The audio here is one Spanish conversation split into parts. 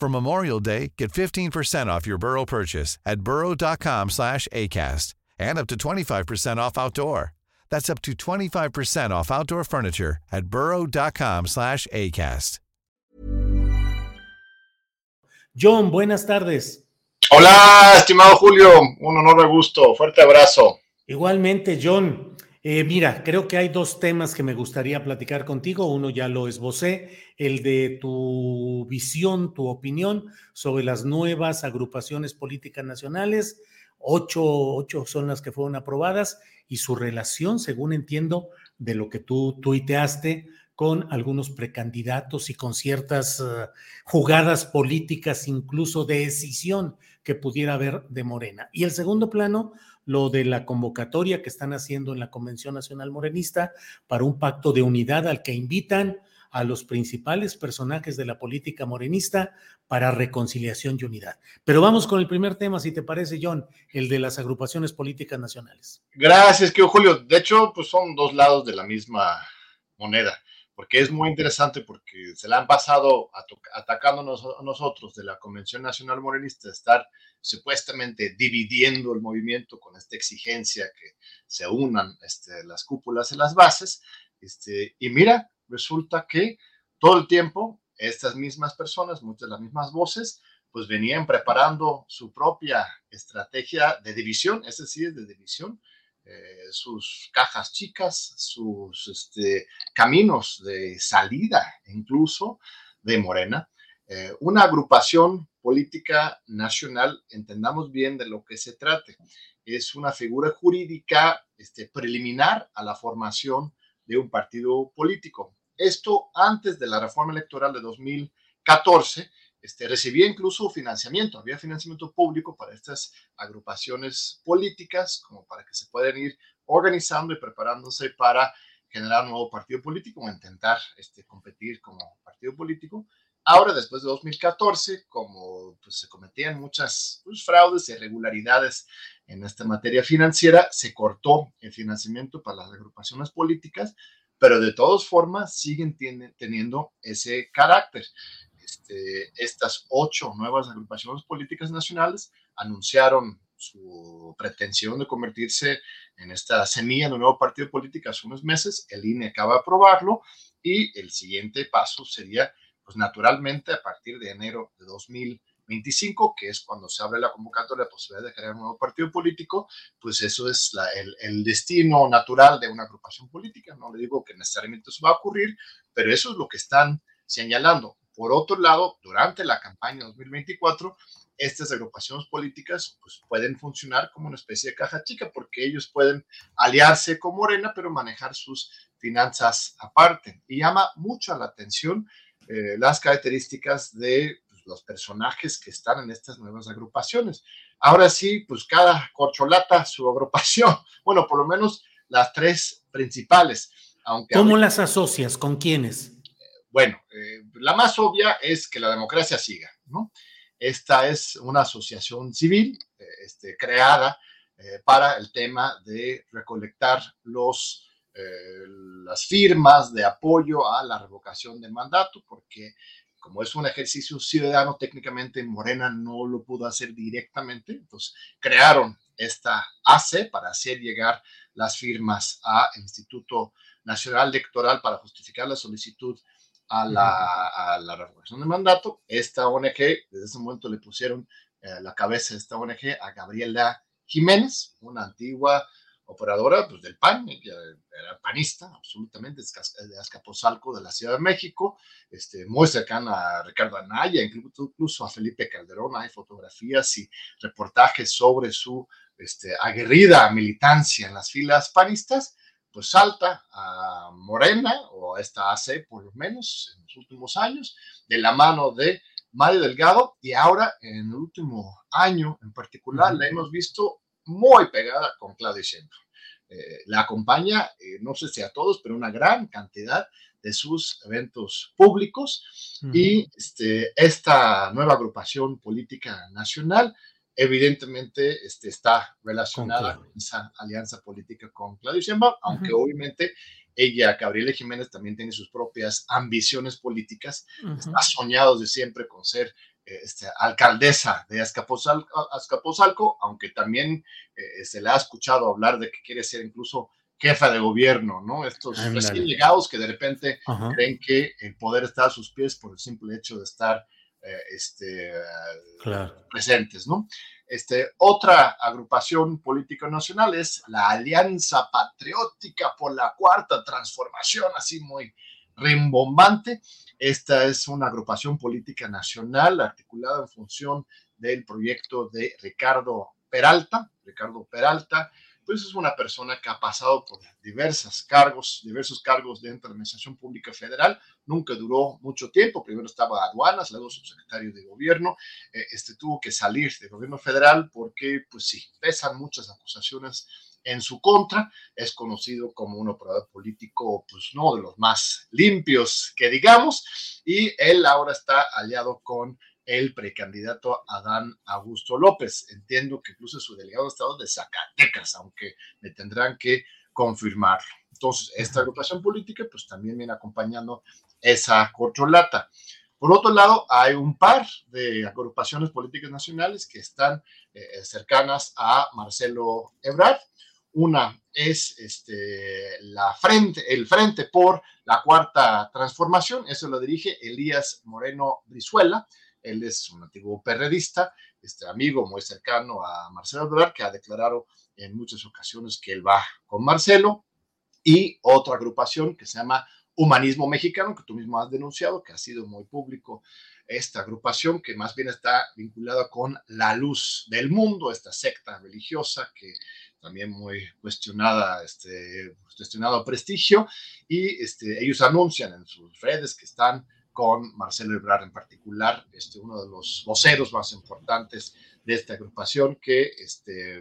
For Memorial Day, get 15% off your Burrow purchase at burrow.com slash ACAST and up to 25% off outdoor. That's up to 25% off outdoor furniture at burrow.com slash ACAST. John, buenas tardes. Hola, estimado Julio. Un honor y gusto. Fuerte abrazo. Igualmente, John. Eh, mira, creo que hay dos temas que me gustaría platicar contigo. Uno ya lo esbocé, el de tu visión, tu opinión sobre las nuevas agrupaciones políticas nacionales. Ocho, ocho son las que fueron aprobadas y su relación, según entiendo, de lo que tú tuiteaste con algunos precandidatos y con ciertas uh, jugadas políticas, incluso de decisión que pudiera haber de Morena. Y el segundo plano, lo de la convocatoria que están haciendo en la Convención Nacional Morenista para un pacto de unidad al que invitan a los principales personajes de la política morenista para reconciliación y unidad. Pero vamos con el primer tema, si te parece, John, el de las agrupaciones políticas nacionales. Gracias, que Julio. De hecho, pues son dos lados de la misma moneda porque es muy interesante porque se la han pasado atacándonos a nosotros de la Convención Nacional Morenista, estar supuestamente dividiendo el movimiento con esta exigencia que se unan este, las cúpulas y las bases. Este, y mira, resulta que todo el tiempo estas mismas personas, muchas de las mismas voces, pues venían preparando su propia estrategia de división, es decir, de división, eh, sus cajas chicas, sus este, caminos de salida incluso de Morena. Eh, una agrupación política nacional, entendamos bien de lo que se trate, es una figura jurídica este, preliminar a la formación de un partido político. Esto antes de la reforma electoral de 2014 este, recibía incluso financiamiento, había financiamiento público para estas agrupaciones políticas, como para que se puedan ir organizando y preparándose para generar un nuevo partido político o intentar este, competir como partido político. Ahora, después de 2014, como pues, se cometían muchas pues, fraudes y irregularidades en esta materia financiera, se cortó el financiamiento para las agrupaciones políticas, pero de todas formas siguen teniendo ese carácter. Este, estas ocho nuevas agrupaciones políticas nacionales anunciaron su pretensión de convertirse en esta semilla de un nuevo partido político hace unos meses. El INE acaba de aprobarlo y el siguiente paso sería, pues naturalmente, a partir de enero de 2025, que es cuando se abre la convocatoria, la posibilidad de crear un nuevo partido político, pues eso es el, el, destino natural de una agrupación política. No le digo que necesariamente eso va a ocurrir, pero eso es lo que están señalando. Por otro lado, durante la campaña 2024, estas agrupaciones políticas pues, pueden funcionar como una especie de caja chica porque ellos pueden aliarse con Morena, pero manejar sus finanzas aparte. Y llama mucho la atención eh, las características de pues, los personajes que están en estas nuevas agrupaciones. Ahora sí, pues cada corcholata su agrupación, bueno, por lo menos las tres principales. Aunque ¿Cómo las asocias? ¿Con quiénes? Bueno, eh, la más obvia es que la democracia siga, ¿no? Esta es una asociación civil eh, este, creada eh, para el tema de recolectar los, las firmas de apoyo a la revocación del mandato, porque como es un ejercicio ciudadano, técnicamente Morena no lo pudo hacer directamente, entonces crearon esta AC para hacer llegar las firmas al Instituto Nacional Electoral para justificar la solicitud a la, a la revocación de mandato. Esta ONG, desde ese momento le pusieron la cabeza de esta ONG, a Gabriela Jiménez, una antigua operadora pues, del PAN, era panista absolutamente, de Azcapotzalco, de la Ciudad de México, este, muy cercana a Ricardo Anaya, incluso a Felipe Calderón, hay fotografías y reportajes sobre su este, aguerrida militancia en las filas panistas, pues salta a Morena, o a esta AC por lo menos en los últimos años, de la mano de Mario Delgado, y ahora en el último año en particular la hemos visto muy pegada con Claudia Sheinbaum. Eh, la acompaña, eh, no sé si a todos, pero una gran cantidad de sus eventos públicos y este, esta nueva agrupación política nacional evidentemente este, está relacionada con esa alianza política con Claudia Sheinbaum, aunque obviamente ella, Gabriela Jiménez, también tiene sus propias ambiciones políticas, está soñado de siempre con ser este, alcaldesa de Azcapotzalco, aunque también eh, se le ha escuchado hablar de que quiere ser incluso jefa de gobierno, ¿no? Estos recién llegados que de repente creen que el poder está a sus pies por el simple hecho de estar eh, este, presentes, ¿no? Este, otra agrupación política nacional es la Alianza Patriótica por la Cuarta Transformación, así muy rimbombante. Esta es una agrupación política nacional articulada en función del proyecto de Ricardo Peralta. Ricardo Peralta, pues es una persona que ha pasado por diversos cargos, diversos cargos dentro de la Administración Pública Federal. Nunca duró mucho tiempo. Primero estaba aduanas, luego subsecretario de gobierno. Eh, este tuvo que salir del gobierno federal porque, pues sí, pesan muchas acusaciones en su contra. Es conocido como un operador político, pues no de los más limpios que digamos, y él ahora está aliado con el precandidato Adán Augusto López. Entiendo que incluso su delegado de Estado de Zacatecas, aunque me tendrán que confirmarlo. Entonces, esta agrupación política, pues también viene acompañando esa corcholata. Por otro lado, hay un par de agrupaciones políticas nacionales que están eh, cercanas a Marcelo Ebrard. Una es este, la frente, el Frente por la Cuarta Transformación, eso lo dirige Elías Moreno Brizuela. Él es un antiguo perredista, este amigo muy cercano a Marcelo Ebrard, que ha declarado en muchas ocasiones que él va con Marcelo. Y otra agrupación que se llama Humanismo Mexicano, que tú mismo has denunciado, que ha sido muy público esta agrupación, que más bien está vinculada con la luz del mundo, esta secta religiosa que también muy cuestionada, este, cuestionado prestigio, y este, ellos anuncian en sus redes que están con Marcelo Ebrard en particular, este, uno de los voceros más importantes de esta agrupación, que este,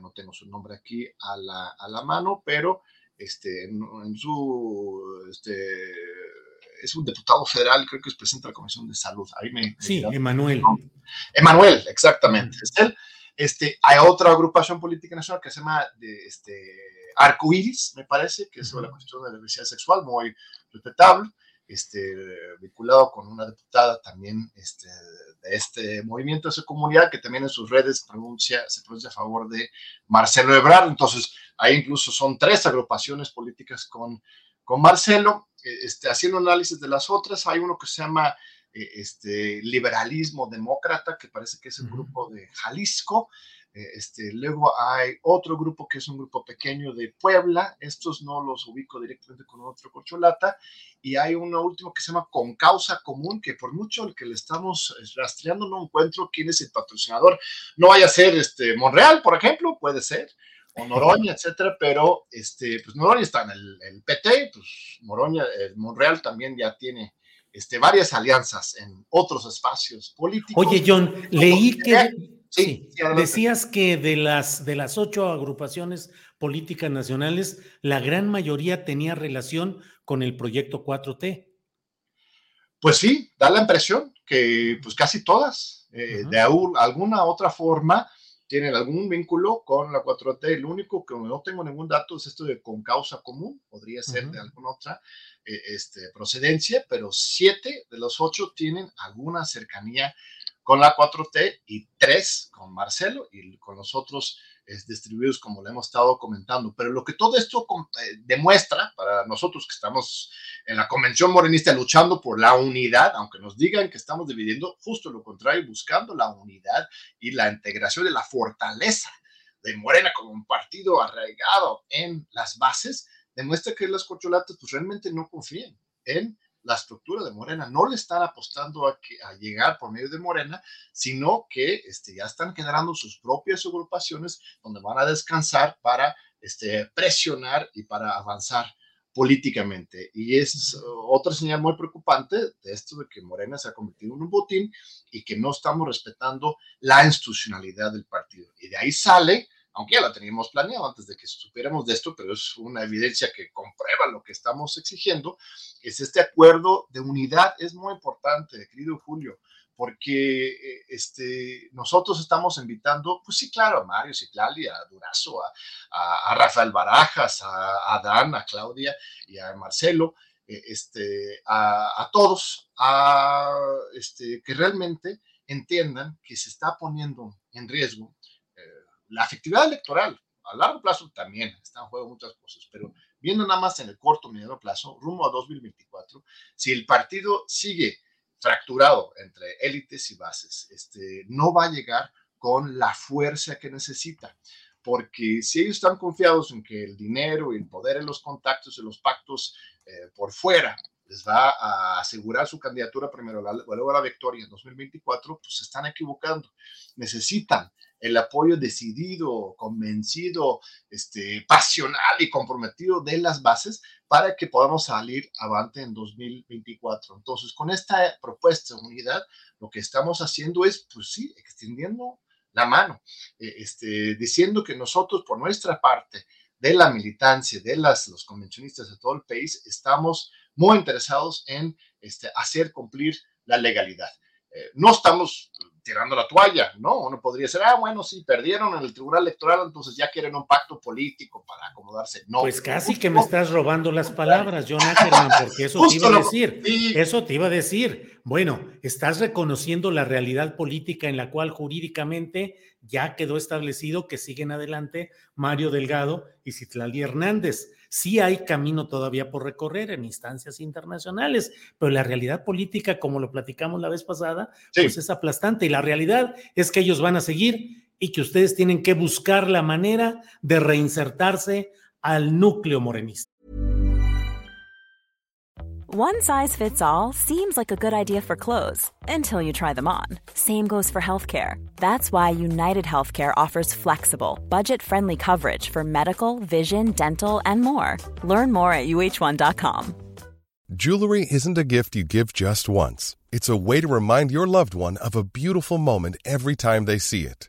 no tengo su nombre aquí a la, a la mano, pero este, en, su, este, es un diputado federal, creo que es presidente de la Comisión de Salud. Ahí me, sí, Emanuel. Emanuel, exactamente, es él. Este, hay otra agrupación política nacional que se llama de, este, Arcoiris, me parece, que es sobre la cuestión de la diversidad sexual, muy respetable, este, vinculado con una diputada también este, de este movimiento, de esa comunidad, que también en sus redes pronuncia, se pronuncia a favor de Marcelo Ebrard. Entonces, ahí incluso son tres agrupaciones políticas con, con Marcelo. Este, haciendo análisis de las otras, hay uno que se llama este, liberalismo demócrata, que parece que es el grupo de Jalisco. Eh, este, luego hay otro grupo que es un grupo pequeño de Puebla, estos no los ubico directamente con otro corcholata, y hay uno último que se llama Con Causa Común, que por mucho el que le estamos eh, rastreando no encuentro quién es el patrocinador. No vaya a ser este, Monreal, por ejemplo, puede ser, o Noroña, etcétera, pero este, pues Noroña está en el, PT, pues Moroña, Monreal también ya tiene este, varias alianzas en otros espacios políticos. Oye, John, leí que sí, decías que de las, de las ocho agrupaciones políticas nacionales, la gran mayoría tenía relación con el proyecto 4T. Pues sí, da la impresión que pues casi todas, eh, de alguna otra forma, tienen algún vínculo con la 4T. El único que no tengo ningún dato es esto de con causa común, podría ser de alguna otra eh, este, procedencia, pero siete de los ocho tienen alguna cercanía con la 4T y tres con Marcelo y con los otros distribuidos como lo hemos estado comentando. Pero lo que todo esto eh, demuestra para nosotros que estamos en la convención morenista luchando por la unidad, aunque nos digan que estamos dividiendo, justo lo contrario, buscando la unidad y la integración de la fortaleza de Morena como un partido arraigado en las bases, demuestra que las corcholatas pues realmente no confían en la estructura de Morena. No le están apostando a, que, a llegar por medio de Morena, sino que este, ya están generando sus propias agrupaciones donde van a descansar para este, presionar y para avanzar políticamente. Y es otra señal muy preocupante de esto de que Morena se ha convertido en un botín y que no estamos respetando la institucionalidad del partido. Y de ahí sale aunque ya la teníamos planeado antes de que supiéramos de esto, pero es una evidencia que comprueba lo que estamos exigiendo, es este acuerdo de unidad. Es muy importante, querido Julio, porque eh, este, nosotros estamos invitando, pues sí, claro, a Mario Ciclali, a Durazo, a, a, Rafael Barajas, a, Dan, a Claudia y a Marcelo, eh, este, a, a, todos, a este, que realmente entiendan que se está poniendo en riesgo la efectividad electoral a largo plazo también están en juego muchas cosas, pero viendo nada más en el corto mediano plazo, rumbo a 2024, si el partido sigue fracturado entre élites y bases, este, no va a llegar con la fuerza que necesita. Porque si ellos están confiados en que el dinero y el poder en los contactos y los pactos eh, por fuera les va a asegurar su candidatura primero, luego la victoria en 2024, pues se están equivocando. Necesitan el apoyo decidido, convencido, este, pasional y comprometido de las bases para que podamos salir avante en 2024. Entonces, con esta propuesta de unidad, lo que estamos haciendo es, pues sí, extendiendo la mano, eh, este, diciendo que nosotros, por nuestra parte, de la militancia, de las, los convencionistas de todo el país, estamos muy interesados en este, hacer cumplir la legalidad. Eh, no estamos tirando la toalla, ¿no? Uno podría ser, ah, bueno, sí, perdieron en el Tribunal Electoral, entonces ya quieren un pacto político para acomodarse. No. Pues casi que me estás robando las palabras, John Ackerman, porque eso te iba a decir. Eso te iba a decir. Bueno, estás reconociendo la realidad política en la cual jurídicamente ya quedó establecido que siguen adelante Mario Delgado y Citlali Hernández sí hay camino todavía por recorrer en instancias internacionales, pero la realidad política, como lo platicamos la vez pasada, pues es aplastante y la realidad es que ellos van a seguir y que ustedes tienen que buscar la manera de reinsertarse al núcleo morenista. One size fits all seems like a good idea for clothes until you try them on. Same goes for healthcare. That's why United Healthcare offers flexible, budget friendly coverage for medical, vision, dental, and more. Learn more at uh1.com. Jewelry isn't a gift you give just once, it's a way to remind your loved one of a beautiful moment every time they see it.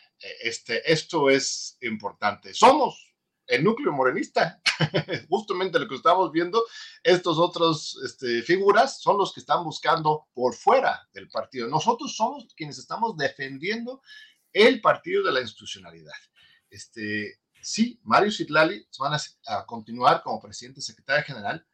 Este, esto es importante. Somos el núcleo morenista, justamente lo que estamos viendo, estos otros este, figuras son los que están buscando por fuera del partido. Nosotros somos quienes estamos defendiendo el partido de la institucionalidad. Este, sí, Mario Citlali van a, continuar como presidente secretario general,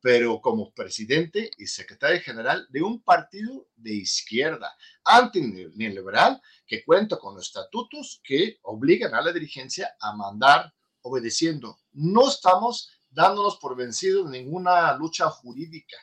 pero como presidente y secretario general de un partido de izquierda, anti-neoliberal, que cuenta con estatutos que obligan a la dirigencia a mandar obedeciendo. No estamos dándonos por vencidos en ninguna lucha jurídica,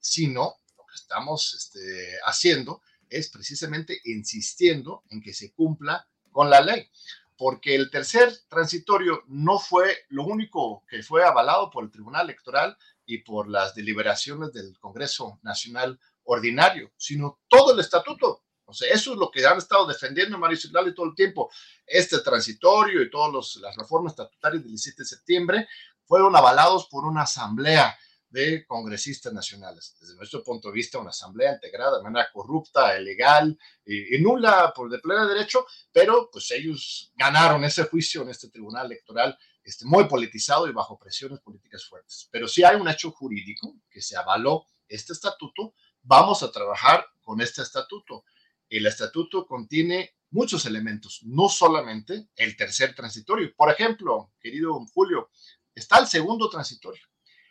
sino lo que estamos este, haciendo es precisamente insistiendo en que se cumpla con la ley porque el tercer transitorio no fue lo único que fue avalado por el Tribunal Electoral y por las deliberaciones del Congreso Nacional Ordinario, sino todo el estatuto. O sea, eso es lo que han estado defendiendo Mario Citlali todo el tiempo. Este transitorio y todas las reformas estatutarias del 17 de septiembre fueron avalados por una asamblea de congresistas nacionales. Desde nuestro punto de vista, una asamblea integrada de manera corrupta, ilegal y, nula por de pleno derecho, pero pues ellos ganaron ese juicio en este tribunal electoral este, muy politizado y bajo presiones políticas fuertes. Pero si hay un hecho jurídico que se avaló este estatuto, vamos a trabajar con este estatuto. El estatuto contiene muchos elementos, no solamente el tercer transitorio. Por ejemplo, querido Julio, está el segundo transitorio.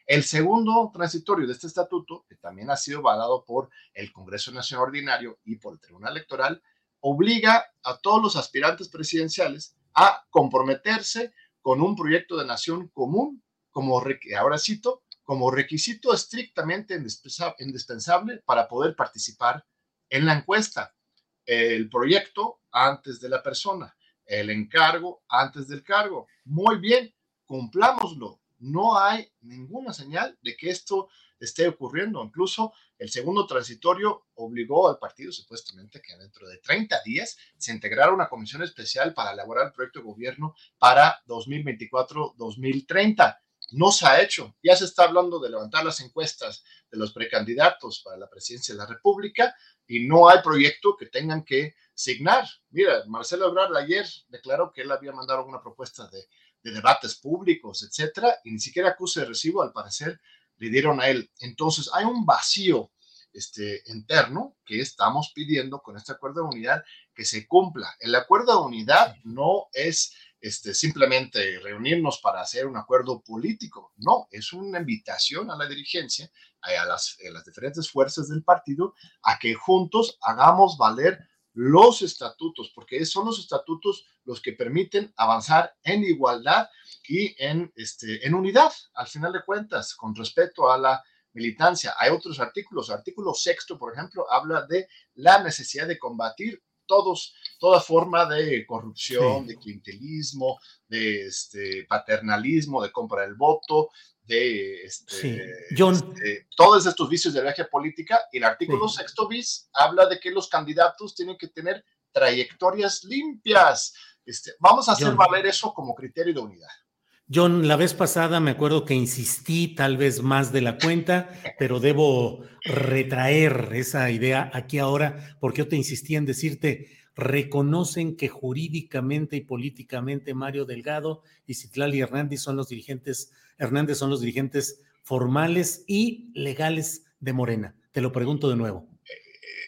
El segundo transitorio de este estatuto, que también ha sido avalado por el Congreso Nacional Ordinario y por el Tribunal Electoral, obliga a todos los aspirantes presidenciales a comprometerse con un proyecto de nación común, como ahora cito, como requisito estrictamente indispensable para poder participar en la encuesta. El proyecto antes de la persona, el encargo antes del cargo. Muy bien, cumplámoslo no hay ninguna señal de que esto esté ocurriendo. Incluso el segundo transitorio obligó al partido supuestamente que dentro de 30 días se integrara una comisión especial para elaborar el proyecto de gobierno para 2024-2030. No se ha hecho. Ya se está hablando de levantar las encuestas de los precandidatos para la presidencia de la República y no hay proyecto que tengan que signar. Mira, Marcelo Ebrard ayer declaró que él había mandado una propuesta de de debates públicos, etcétera, y ni siquiera acuse de recibo, al parecer, le dieron a él. Entonces, hay un vacío este, interno que estamos pidiendo con este acuerdo de unidad que se cumpla. El acuerdo de unidad no es este, simplemente reunirnos para hacer un acuerdo político, no, es una invitación a la dirigencia, a las, a las diferentes fuerzas del partido, a que juntos hagamos valer los estatutos, porque son los estatutos los que permiten avanzar en igualdad y en, este, en unidad, al final de cuentas, con respecto a la militancia. Hay otros artículos. artículo sexto, por ejemplo, habla de la necesidad de combatir todos, toda forma de corrupción, de clientelismo, de este, paternalismo, de compra del voto, de este, este, todos estos vicios de la viaje política. Y el artículo sexto bis habla de que los candidatos tienen que tener trayectorias limpias. Este, vamos a hacer valer eso como criterio de unidad. John, la vez pasada me acuerdo que insistí tal vez más de la cuenta, pero debo retraer esa idea aquí ahora, porque yo te insistí en decirte, reconocen que jurídicamente y políticamente Mario Delgado y Citlali Hernández son los dirigentes, Hernández son los dirigentes formales y legales de Morena. Te lo pregunto de nuevo.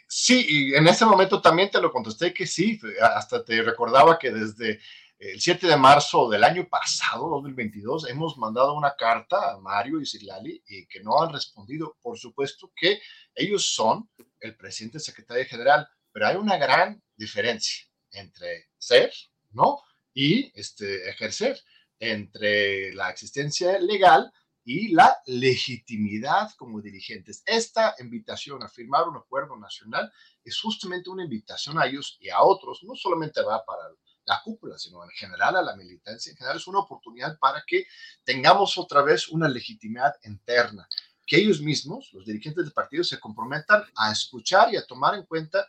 Sí, y en ese momento también te lo contesté que sí, hasta te recordaba que desde el 7 de marzo del año pasado, 2022, hemos mandado una carta a Mario y Citlali y que no han respondido. Por supuesto que ellos son el presidente secretario general, pero hay una gran diferencia entre ser, ¿no? Y este, ejercer, entre la existencia legal y la legitimidad como dirigentes. Esta invitación a firmar un acuerdo nacional es justamente una invitación a ellos y a otros, no solamente va para la cúpula, sino en general a la militancia, en general es una oportunidad para que tengamos otra vez una legitimidad interna, que ellos mismos, los dirigentes del partido, se comprometan a escuchar y a tomar en cuenta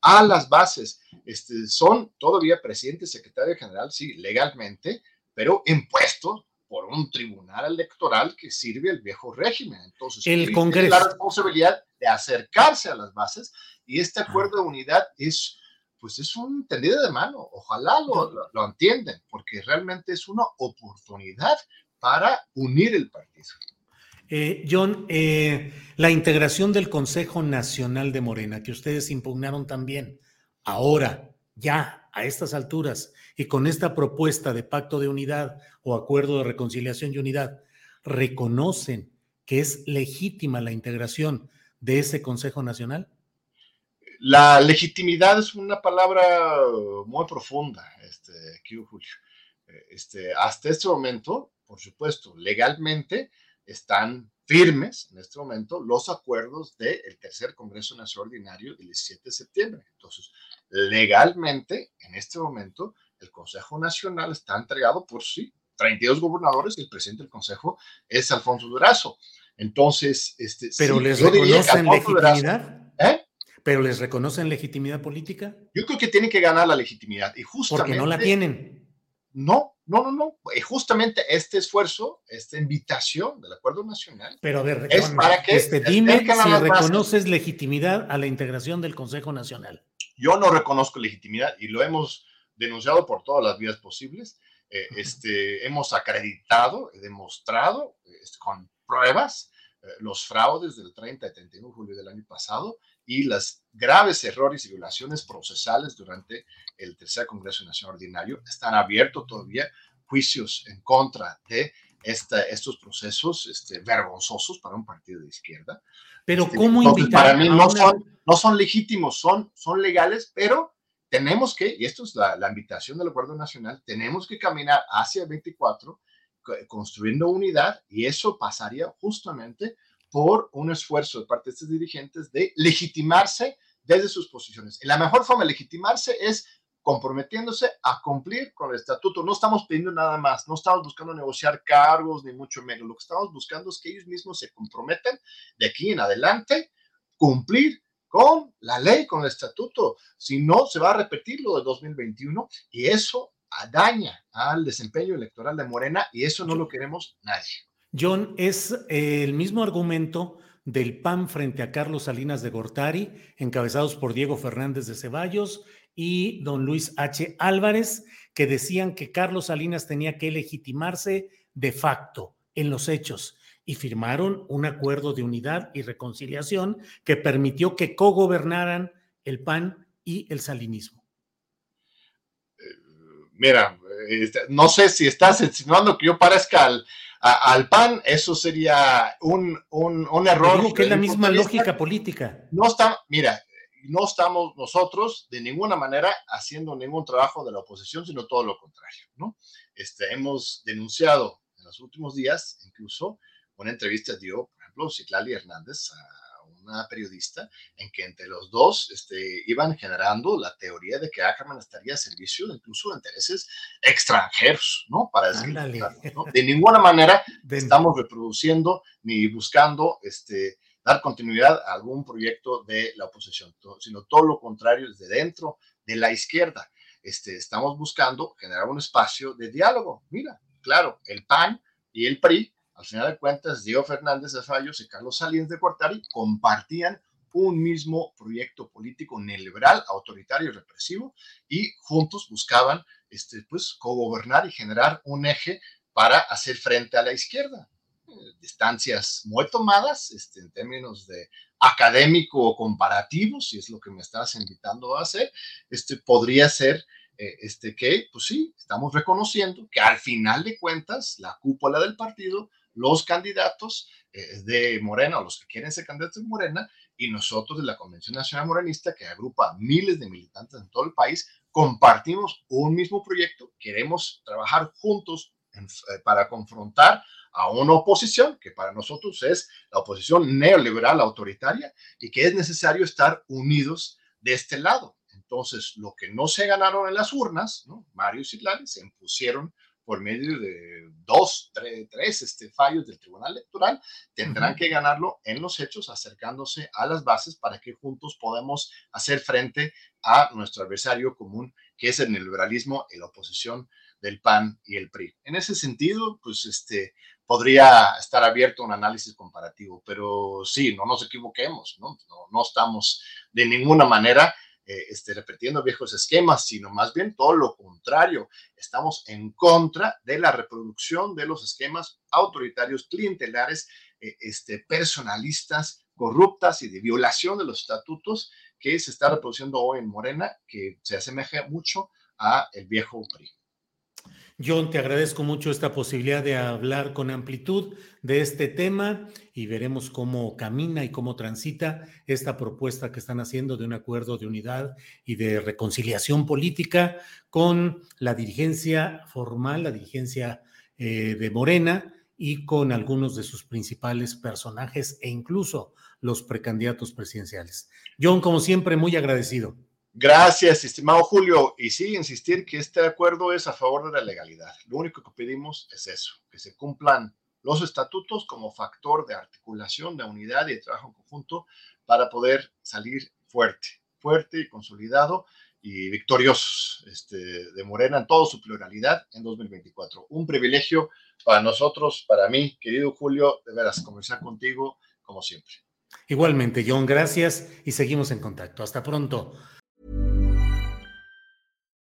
a las bases. Este, son todavía presidente, secretario general, sí, legalmente, pero impuestos por un tribunal electoral que sirve al viejo régimen. Entonces, el Congreso. la responsabilidad de acercarse a las bases y este acuerdo de unidad es, pues es un tendido de mano. Ojalá lo, lo, lo entienden, porque realmente es una oportunidad para unir el partido. Eh, John, eh, la integración del Consejo Nacional de Morena, que ustedes impugnaron también, ahora, ya, a estas alturas, y con esta propuesta de pacto de unidad o acuerdo de reconciliación y unidad, reconocen que es legítima la integración de ese Consejo Nacional? La legitimidad es una palabra muy profunda, este, Julio. Eh, este, hasta este momento, por supuesto, legalmente, están firmes en este momento los acuerdos del tercer Congreso Nacional Ordinario del 17 de septiembre. Entonces, legalmente, en este momento, el Consejo Nacional está entregado por sí, 32 gobernadores y el presidente del Consejo es Alfonso Durazo. Entonces, este, pero les reconocen legitimidad. ¿eh? Pero les reconocen legitimidad política. Yo creo que tienen que ganar la legitimidad y justamente porque no la tienen. No, no, no, no. Eh, justamente este esfuerzo, esta invitación del Acuerdo Nacional. Pero ver, es para que este, dime si reconoces legitimidad a la integración del Consejo Nacional. Yo no reconozco legitimidad y lo hemos denunciado por todas las vías posibles. Eh, este, hemos acreditado, demostrado este, con pruebas eh, los fraudes del 30 y 31 de julio del año pasado y los graves errores y violaciones procesales durante el tercer Congreso Nacional Ordinario. Están abiertos todavía juicios en contra de estos procesos este, vergonzosos para un partido de izquierda. Pero este, ¿cómo invitar? Para mí no, son, no son legítimos, son, son legales, pero tenemos que, y esto es la, la invitación del Acuerdo Nacional, tenemos que caminar hacia el 24 construyendo unidad y eso pasaría justamente por un esfuerzo de parte de estos dirigentes de legitimarse desde sus posiciones. Y la mejor forma de legitimarse es comprometiéndose a cumplir con el estatuto. No estamos pidiendo nada más, no estamos buscando negociar cargos, ni mucho menos. Lo que estamos buscando es que ellos mismos se comprometen de aquí en adelante cumplir con la ley, con el estatuto. Si no, se va a repetir lo de 2021 y eso daña al desempeño electoral de Morena y eso no lo queremos nadie. John, es eh, el mismo argumento del PAN frente a Carlos Salinas de Gortari, encabezados por Diego Fernández de Ceballos y don Luis H. Álvarez, que decían que Carlos Salinas tenía que legitimarse de facto en los hechos y firmaron un acuerdo de unidad y reconciliación que permitió que cogobernaran el PAN y el salinismo. Eh, mira, este, no sé si estás insinuando que yo parezca al, al PAN, eso sería un, un, error. Digo que es la misma lógica política. No está, mira, no estamos nosotros de ninguna manera haciendo ningún trabajo de la oposición, sino todo lo contrario, ¿no? Este, hemos denunciado en los últimos días, incluso una entrevista dio, por ejemplo, Citlali Hernández a una periodista, en que entre los dos este, iban generando la teoría de que Ackerman estaría a servicio de incluso de intereses extranjeros, ¿no? Para decir, De ninguna manera estamos reproduciendo ni buscando este, dar continuidad a algún proyecto de la oposición, sino todo lo contrario, desde dentro de la izquierda. Este, estamos buscando generar un espacio de diálogo. Mira, claro, el PAN y el PRI al final de cuentas, Diego Fernández de Fallos y Carlos Salinas de Cortari compartían un mismo proyecto político neoliberal, autoritario y represivo, y juntos buscaban este, pues, cogobernar y generar un eje para hacer frente a la izquierda. Eh, distancias muy tomadas este, en términos de académico o comparativo, si es lo que me estás invitando a hacer, este, podría ser eh, este, que, pues sí, estamos reconociendo que al final de cuentas la cúpula del partido los candidatos eh, de Morena o los que quieren ser candidatos de Morena y nosotros de la Convención Nacional Morenista, que agrupa miles de militantes en todo el país, compartimos un mismo proyecto, queremos trabajar juntos eh, para confrontar a una oposición que para nosotros es la oposición neoliberal autoritaria y que es necesario estar unidos de este lado. Entonces, lo que no se ganaron en las urnas, ¿no? Mario y Citlali se impusieron por medio de dos, tres, este, fallos del Tribunal Electoral, tendrán que ganarlo en los hechos, acercándose a las bases para que juntos podamos hacer frente a nuestro adversario común, que es el liberalismo y la oposición del PAN y el PRI. En ese sentido, pues este, podría estar abierto un análisis comparativo, pero sí, no nos equivoquemos, ¿no? No, no estamos de ninguna manera eh, este, repitiendo viejos esquemas, sino más bien todo lo contrario. Estamos en contra de la reproducción de los esquemas autoritarios, clientelares, eh, este, personalistas, corruptas y de violación de los estatutos que se está reproduciendo hoy en Morena, que se asemeja mucho a el viejo PRI. John, te agradezco mucho esta posibilidad de hablar con amplitud de este tema y veremos cómo camina y cómo transita esta propuesta que están haciendo de un acuerdo de unidad y de reconciliación política con la dirigencia formal, la dirigencia eh, de Morena y con algunos de sus principales personajes e incluso los precandidatos presidenciales. John, como siempre, muy agradecido. Gracias, estimado Julio. Y sí, insistir que este acuerdo es a favor de la legalidad. Lo único que pedimos es eso, que se cumplan los estatutos como factor de articulación, de unidad y de trabajo conjunto para poder salir fuerte, fuerte y consolidado y victoriosos este, de Morena en toda su pluralidad en 2024. Un privilegio para nosotros, para mí, querido Julio, de veras, conversar contigo como siempre. Igualmente, John, gracias y seguimos en contacto. Hasta pronto.